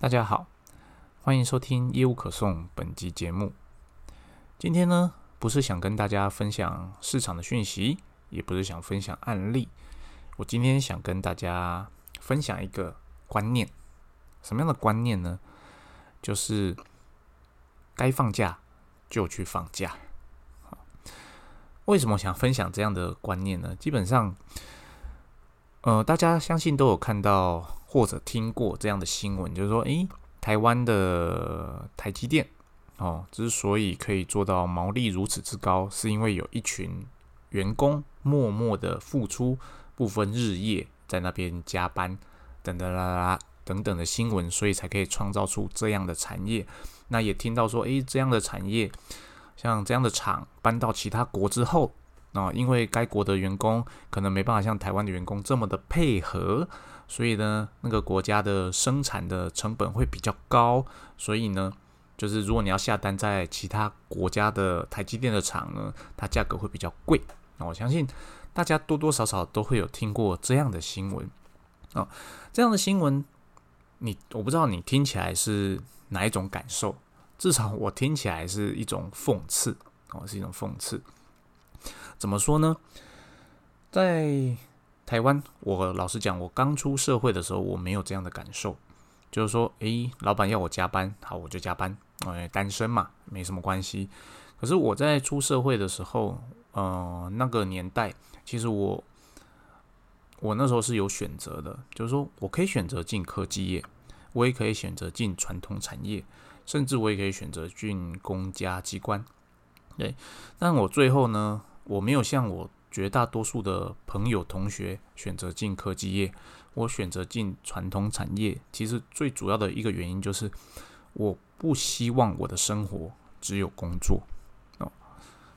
大家好，欢迎收听业务可颂本集节目。今天呢，不是想跟大家分享市场的讯息，也不是想分享案例。我今天想跟大家分享一个观念，什么样的观念呢？就是该放假就去放假。为什么想分享这样的观念呢？基本上，呃，大家相信都有看到。或者听过这样的新闻，就是说，诶，台湾的台积电哦，之所以可以做到毛利如此之高，是因为有一群员工默默的付出，不分日夜在那边加班，等等啦啦等等的新闻，所以才可以创造出这样的产业。那也听到说，诶，这样的产业，像这样的厂搬到其他国之后，啊，因为该国的员工可能没办法像台湾的员工这么的配合。所以呢，那个国家的生产的成本会比较高，所以呢，就是如果你要下单在其他国家的台积电的厂呢，它价格会比较贵。那我相信大家多多少少都会有听过这样的新闻啊，这样的新闻，你我不知道你听起来是哪一种感受，至少我听起来是一种讽刺哦，是一种讽刺。怎么说呢？在台湾，我老实讲，我刚出社会的时候，我没有这样的感受，就是说，诶，老板要我加班，好，我就加班，哎，单身嘛，没什么关系。可是我在出社会的时候，呃，那个年代，其实我，我那时候是有选择的，就是说我可以选择进科技业，我也可以选择进传统产业，甚至我也可以选择进公家机关，对。但我最后呢，我没有像我。绝大多数的朋友、同学选择进科技业，我选择进传统产业。其实最主要的一个原因就是，我不希望我的生活只有工作。哦，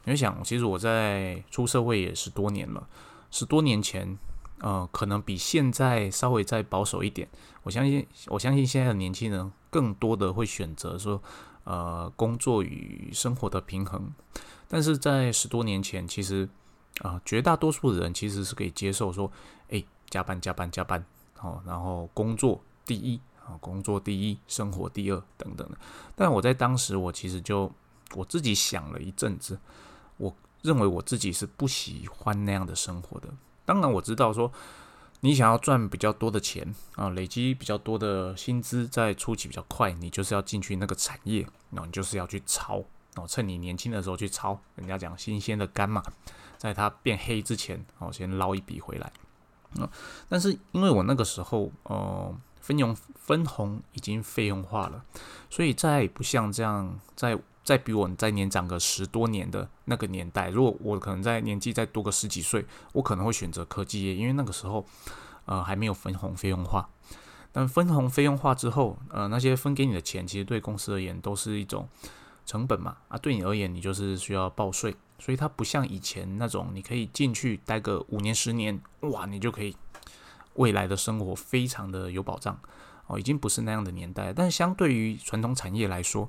你会想，其实我在出社会也十多年了，十多年前，呃，可能比现在稍微再保守一点。我相信，我相信现在的年轻人更多的会选择说，呃，工作与生活的平衡。但是在十多年前，其实。啊，绝大多数的人其实是可以接受说，哎，加班加班加班，好，然后工作第一啊，工作第一，生活第二等等的。但我在当时，我其实就我自己想了一阵子，我认为我自己是不喜欢那样的生活的。当然，我知道说你想要赚比较多的钱啊，累积比较多的薪资，在初期比较快，你就是要进去那个产业，然后你就是要去炒，哦，趁你年轻的时候去抄，人家讲新鲜的肝嘛。在它变黑之前，哦，先捞一笔回来。嗯，但是因为我那个时候，呃，分红分红已经费用化了，所以在不像这样，在在比我再年长个十多年的那个年代，如果我可能在年纪再多个十几岁，我可能会选择科技业，因为那个时候，呃，还没有分红费用化。但分红费用化之后，呃，那些分给你的钱，其实对公司而言都是一种成本嘛。啊，对你而言，你就是需要报税。所以它不像以前那种，你可以进去待个五年十年，哇，你就可以未来的生活非常的有保障哦，已经不是那样的年代。但相对于传统产业来说，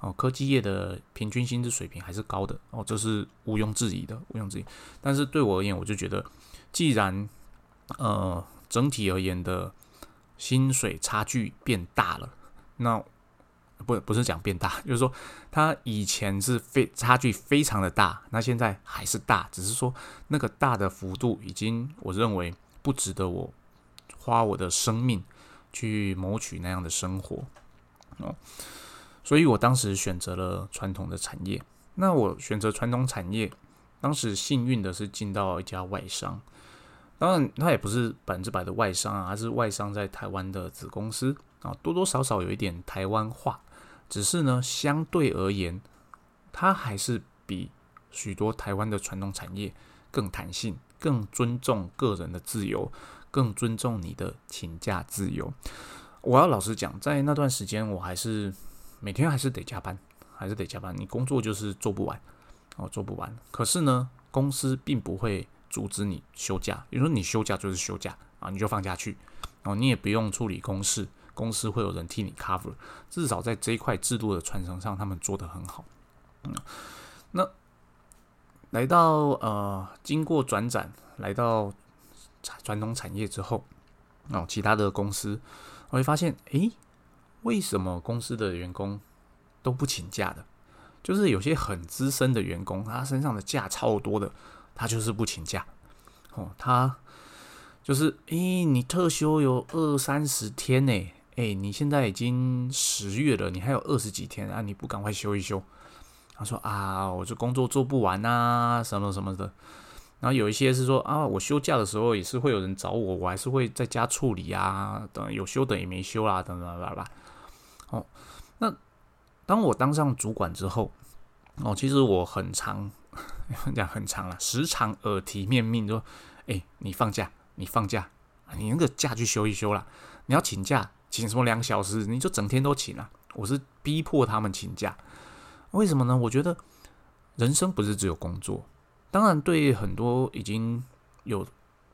哦，科技业的平均薪资水平还是高的哦，这是毋庸置疑的，毋庸置疑。但是对我而言，我就觉得，既然呃整体而言的薪水差距变大了，那不不是讲变大，就是说它以前是非差距非常的大，那现在还是大，只是说那个大的幅度已经，我认为不值得我花我的生命去谋取那样的生活哦，所以我当时选择了传统的产业。那我选择传统产业，当时幸运的是进到一家外商，当然它也不是百分之百的外商啊，而是外商在台湾的子公司啊，多多少少有一点台湾化。只是呢，相对而言，它还是比许多台湾的传统产业更弹性、更尊重个人的自由、更尊重你的请假自由。我要老实讲，在那段时间，我还是每天还是得加班，还是得加班。你工作就是做不完，哦，做不完。可是呢，公司并不会阻止你休假，比如说你休假就是休假啊，你就放假去，哦，你也不用处理公事。公司会有人替你 cover，至少在这一块制度的传承上，他们做得很好。嗯，那来到呃，经过转展，来到传统产业之后，哦，其他的公司我会发现，诶，为什么公司的员工都不请假的？就是有些很资深的员工，他身上的假超多的，他就是不请假。哦，他就是，诶，你特休有二三十天呢，诶，你现在已经十月了，你还有二十几天啊，你不赶快休一休？他说啊，我这工作做不完啊，什么什么的。然后有一些是说啊，我休假的时候也是会有人找我，我还是会在家处理啊，等有休等也没休啦，等等吧吧。哦，那当我当上主管之后，哦，其实我很长，讲很长了，时常耳提面命说，哎，你放假，你放假，你那个假去休一休啦。你要请假，请什么两小时，你就整天都请啊。我是逼迫他们请假，为什么呢？我觉得人生不是只有工作。当然，对很多已经有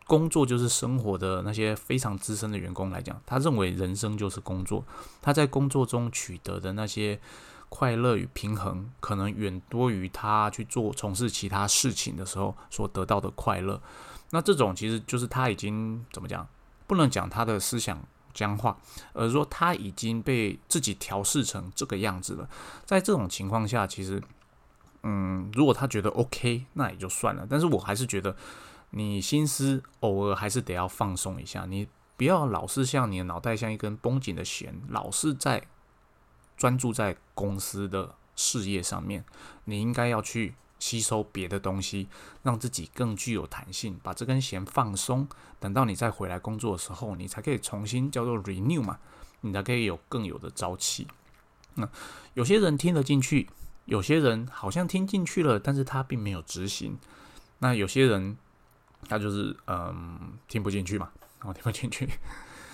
工作就是生活的那些非常资深的员工来讲，他认为人生就是工作。他在工作中取得的那些快乐与平衡，可能远多于他去做从事其他事情的时候所得到的快乐。那这种其实就是他已经怎么讲？不能讲他的思想僵化，而说他已经被自己调试成这个样子了。在这种情况下，其实。嗯，如果他觉得 OK，那也就算了。但是我还是觉得，你心思偶尔还是得要放松一下。你不要老是像你的脑袋像一根绷紧的弦，老是在专注在公司的事业上面。你应该要去吸收别的东西，让自己更具有弹性，把这根弦放松。等到你再回来工作的时候，你才可以重新叫做 renew 嘛，你才可以有更有的朝气。那有些人听得进去。有些人好像听进去了，但是他并没有执行。那有些人他就是嗯听不进去嘛，我听不进去。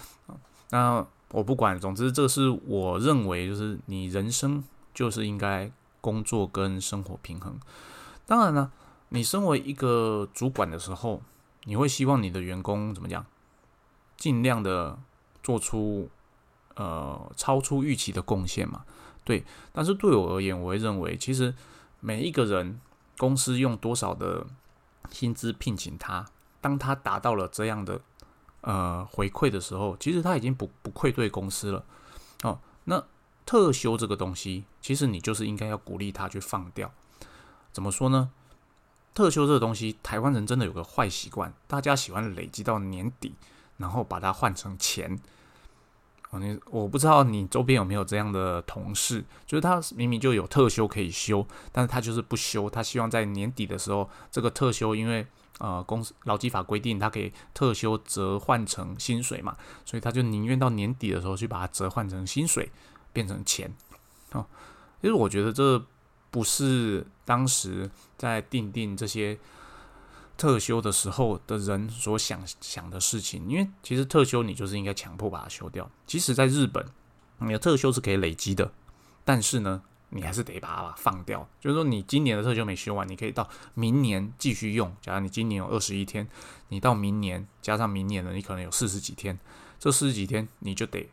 那我不管，总之这是我认为，就是你人生就是应该工作跟生活平衡。当然了，你身为一个主管的时候，你会希望你的员工怎么讲，尽量的做出呃超出预期的贡献嘛。对，但是对我而言，我会认为，其实每一个人公司用多少的薪资聘请他，当他达到了这样的呃回馈的时候，其实他已经不不愧对公司了。哦，那特休这个东西，其实你就是应该要鼓励他去放掉。怎么说呢？特休这个东西，台湾人真的有个坏习惯，大家喜欢累积到年底，然后把它换成钱。你我不知道你周边有没有这样的同事，就是他明明就有特休可以休，但是他就是不休，他希望在年底的时候，这个特休因为呃公司劳基法规定，他可以特休折换成薪水嘛，所以他就宁愿到年底的时候去把它折换成薪水，变成钱。哦，其实我觉得这不是当时在定定这些。特休的时候的人所想想的事情，因为其实特休你就是应该强迫把它休掉。即使在日本，你的特休是可以累积的，但是呢，你还是得把它放掉。就是说，你今年的特休没休完，你可以到明年继续用。假如你今年有二十一天，你到明年加上明年的，你可能有四十几天。这四十几天你就得，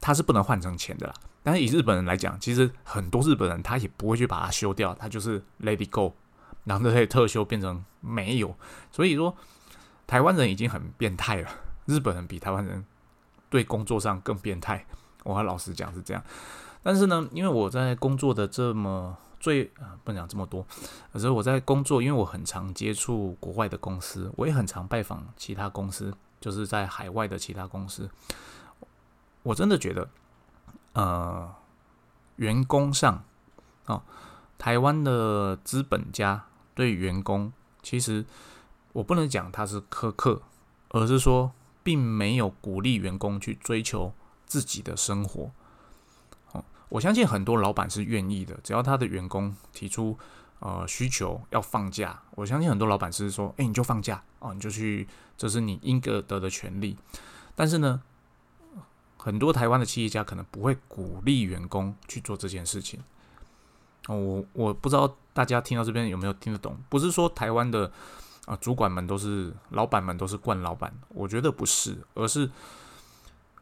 它是不能换成钱的啦。但是以日本人来讲，其实很多日本人他也不会去把它修掉，他就是 let it go。然后这些特修变成没有，所以说台湾人已经很变态了。日本人比台湾人对工作上更变态，我和老实讲是这样。但是呢，因为我在工作的这么最啊不能讲这么多，可是我在工作，因为我很常接触国外的公司，我也很常拜访其他公司，就是在海外的其他公司。我真的觉得，呃，员工上哦，台湾的资本家。对员工，其实我不能讲他是苛刻，而是说并没有鼓励员工去追求自己的生活。哦，我相信很多老板是愿意的，只要他的员工提出呃需求要放假，我相信很多老板是说，哎，你就放假哦，你就去，这是你应得的权利。但是呢，很多台湾的企业家可能不会鼓励员工去做这件事情。哦，我我不知道大家听到这边有没有听得懂？不是说台湾的啊主管们都是老板们都是惯老板，我觉得不是，而是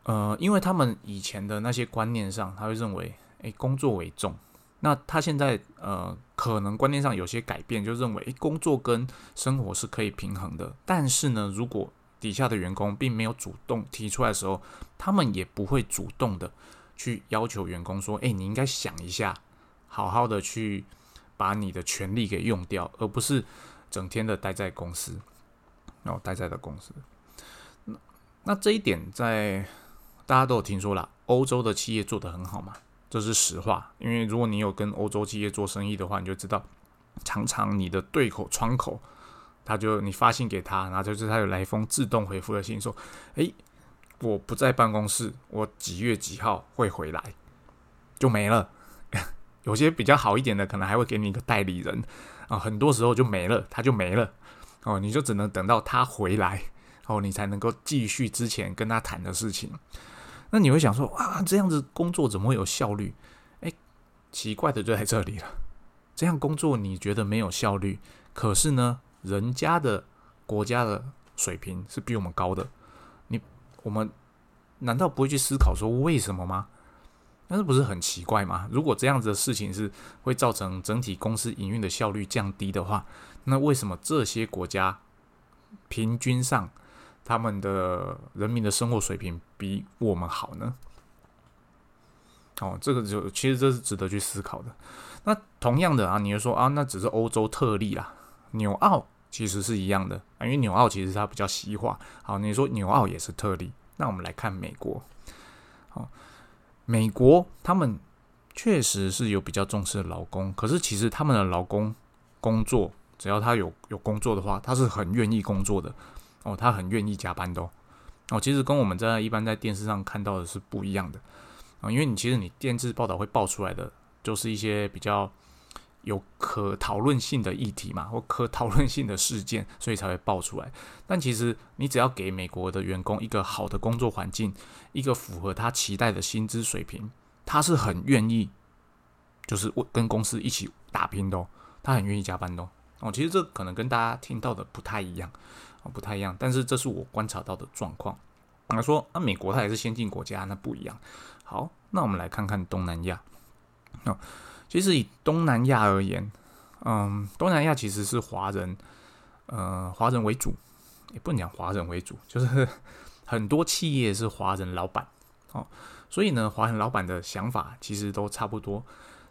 呃，因为他们以前的那些观念上，他会认为，诶，工作为重。那他现在呃，可能观念上有些改变，就认为，诶，工作跟生活是可以平衡的。但是呢，如果底下的员工并没有主动提出来的时候，他们也不会主动的去要求员工说：“哎，你应该想一下，好好的去把你的权利给用掉，而不是整天的待在公司，然后待在的公司。”那那这一点在大家都有听说了，欧洲的企业做得很好嘛，这是实话。因为如果你有跟欧洲企业做生意的话，你就知道，常常你的对口窗口。他就你发信给他，然后就是他有来一封自动回复的信，说：“诶，我不在办公室，我几月几号会回来，就没了。有些比较好一点的，可能还会给你一个代理人啊，很多时候就没了，他就没了哦，你就只能等到他回来哦，你才能够继续之前跟他谈的事情。那你会想说啊，这样子工作怎么会有效率？诶，奇怪的就在这里了，这样工作你觉得没有效率，可是呢？人家的国家的水平是比我们高的，你我们难道不会去思考说为什么吗？那是不是很奇怪吗？如果这样子的事情是会造成整体公司营运的效率降低的话，那为什么这些国家平均上他们的人民的生活水平比我们好呢？哦，这个就其实这是值得去思考的。那同样的啊，你就说啊，那只是欧洲特例啦。纽澳其实是一样的啊，因为纽澳其实它比较西化。好，你说纽澳也是特例，那我们来看美国。好，美国他们确实是有比较重视劳工，可是其实他们的劳工工作，只要他有有工作的话，他是很愿意工作的哦，他很愿意加班的哦。其实跟我们在一般在电视上看到的是不一样的啊，因为你其实你电视报道会报出来的，就是一些比较。有可讨论性的议题嘛，或可讨论性的事件，所以才会爆出来。但其实你只要给美国的员工一个好的工作环境，一个符合他期待的薪资水平，他是很愿意，就是跟公司一起打拼的。他很愿意加班的。哦，其实这可能跟大家听到的不太一样，哦，不太一样。但是这是我观察到的状况。他说，那美国它也是先进国家，那不一样。好，那我们来看看东南亚。哦。其实以东南亚而言，嗯，东南亚其实是华人，呃，华人为主，也不能讲华人为主，就是很多企业是华人老板哦，所以呢，华人老板的想法其实都差不多。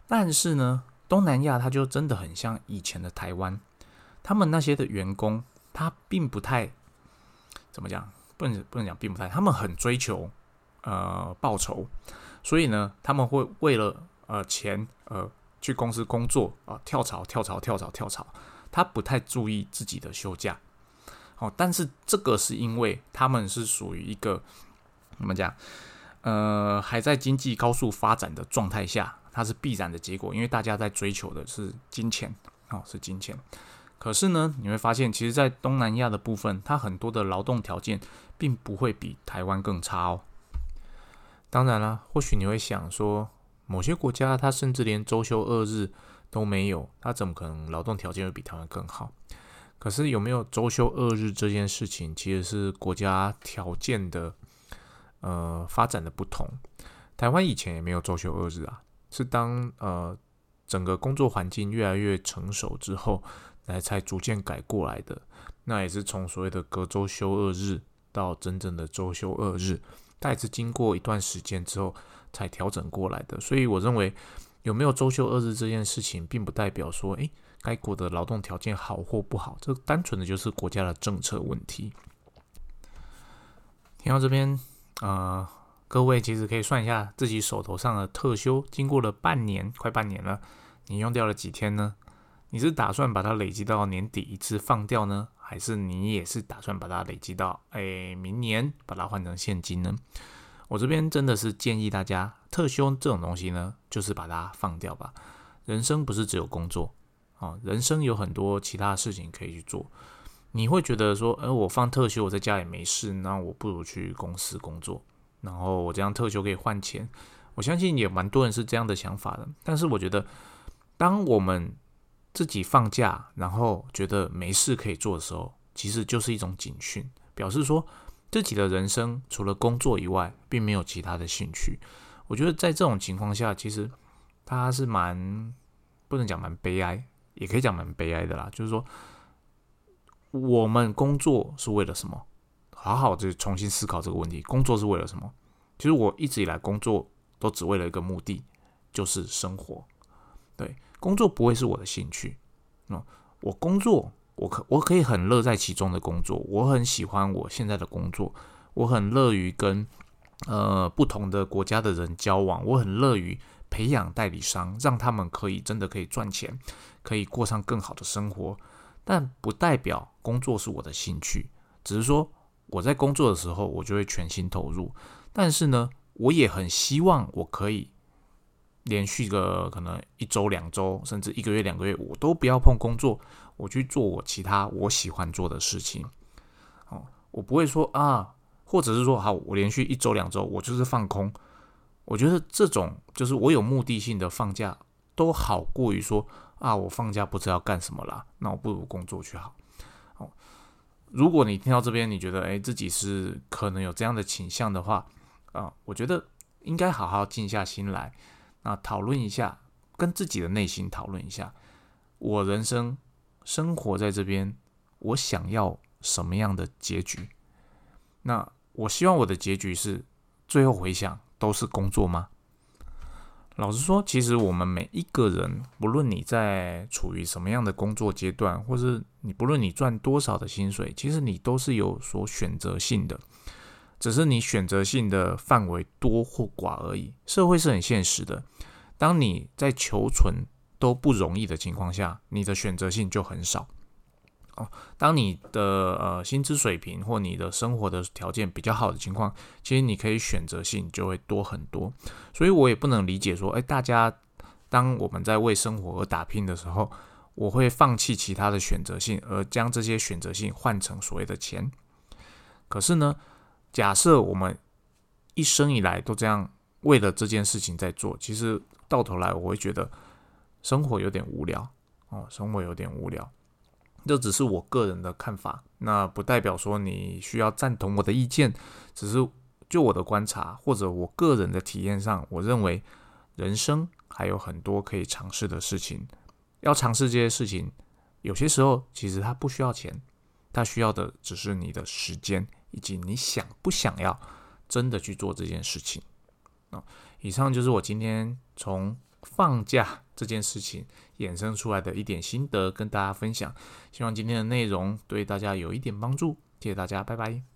但是呢，东南亚它就真的很像以前的台湾，他们那些的员工，他并不太怎么讲，不能不能讲并不太，他们很追求呃报酬，所以呢，他们会为了。呃，钱呃，去公司工作啊，跳槽跳槽跳槽跳槽，他不太注意自己的休假。哦，但是这个是因为他们是属于一个怎么讲？呃，还在经济高速发展的状态下，它是必然的结果，因为大家在追求的是金钱，哦，是金钱。可是呢，你会发现，其实，在东南亚的部分，它很多的劳动条件并不会比台湾更差哦。当然了，或许你会想说。某些国家，它甚至连周休二日都没有，它怎么可能劳动条件会比台湾更好？可是有没有周休二日这件事情，其实是国家条件的呃发展的不同。台湾以前也没有周休二日啊，是当呃整个工作环境越来越成熟之后，来才逐渐改过来的。那也是从所谓的隔周休二日到真正的周休二日，它也是经过一段时间之后。才调整过来的，所以我认为有没有周休二日这件事情，并不代表说，诶，该国的劳动条件好或不好，这单纯的就是国家的政策问题。听到这边，呃，各位其实可以算一下自己手头上的特休，经过了半年，快半年了，你用掉了几天呢？你是打算把它累积到年底一次放掉呢，还是你也是打算把它累积到，诶，明年把它换成现金呢？我这边真的是建议大家，特休这种东西呢，就是把它放掉吧。人生不是只有工作啊，人生有很多其他事情可以去做。你会觉得说，呃，我放特休，我在家也没事，那我不如去公司工作，然后我这样特休可以换钱。我相信也蛮多人是这样的想法的。但是我觉得，当我们自己放假，然后觉得没事可以做的时候，其实就是一种警讯，表示说。自己的人生除了工作以外，并没有其他的兴趣。我觉得在这种情况下，其实他是蛮不能讲蛮悲哀，也可以讲蛮悲哀的啦。就是说，我们工作是为了什么？好好的重新思考这个问题：工作是为了什么？其实我一直以来工作都只为了一个目的，就是生活。对，工作不会是我的兴趣。那我工作，我可我可以很乐在其中的工作，我很喜欢我现在的工作，我很乐于跟呃不同的国家的人交往，我很乐于培养代理商，让他们可以真的可以赚钱，可以过上更好的生活。但不代表工作是我的兴趣，只是说我在工作的时候，我就会全心投入。但是呢，我也很希望我可以连续个可能一周、两周，甚至一个月、两个月，我都不要碰工作，我去做我其他我喜欢做的事情。哦，我不会说啊，或者是说好，我连续一周、两周，我就是放空。我觉得这种就是我有目的性的放假，都好过于说。啊，我放假不知道干什么啦，那我不如工作去好。哦，如果你听到这边，你觉得哎自己是可能有这样的倾向的话，啊，我觉得应该好好静下心来，那讨论一下，跟自己的内心讨论一下，我人生生活在这边，我想要什么样的结局？那我希望我的结局是最后回想都是工作吗？老实说，其实我们每一个人，不论你在处于什么样的工作阶段，或是你不论你赚多少的薪水，其实你都是有所选择性的，只是你选择性的范围多或寡而已。社会是很现实的，当你在求存都不容易的情况下，你的选择性就很少哦。当你的呃薪资水平或你的生活的条件比较好的情况，其实你可以选择性就会多很多。所以我也不能理解说，哎，大家当我们在为生活而打拼的时候，我会放弃其他的选择性，而将这些选择性换成所谓的钱。可是呢，假设我们一生以来都这样为了这件事情在做，其实到头来我会觉得生活有点无聊哦，生活有点无聊。这只是我个人的看法，那不代表说你需要赞同我的意见。只是就我的观察或者我个人的体验上，我认为人生还有很多可以尝试的事情。要尝试这些事情，有些时候其实它不需要钱，它需要的只是你的时间以及你想不想要真的去做这件事情。啊，以上就是我今天从放假这件事情。衍生出来的一点心得跟大家分享，希望今天的内容对大家有一点帮助，谢谢大家，拜拜。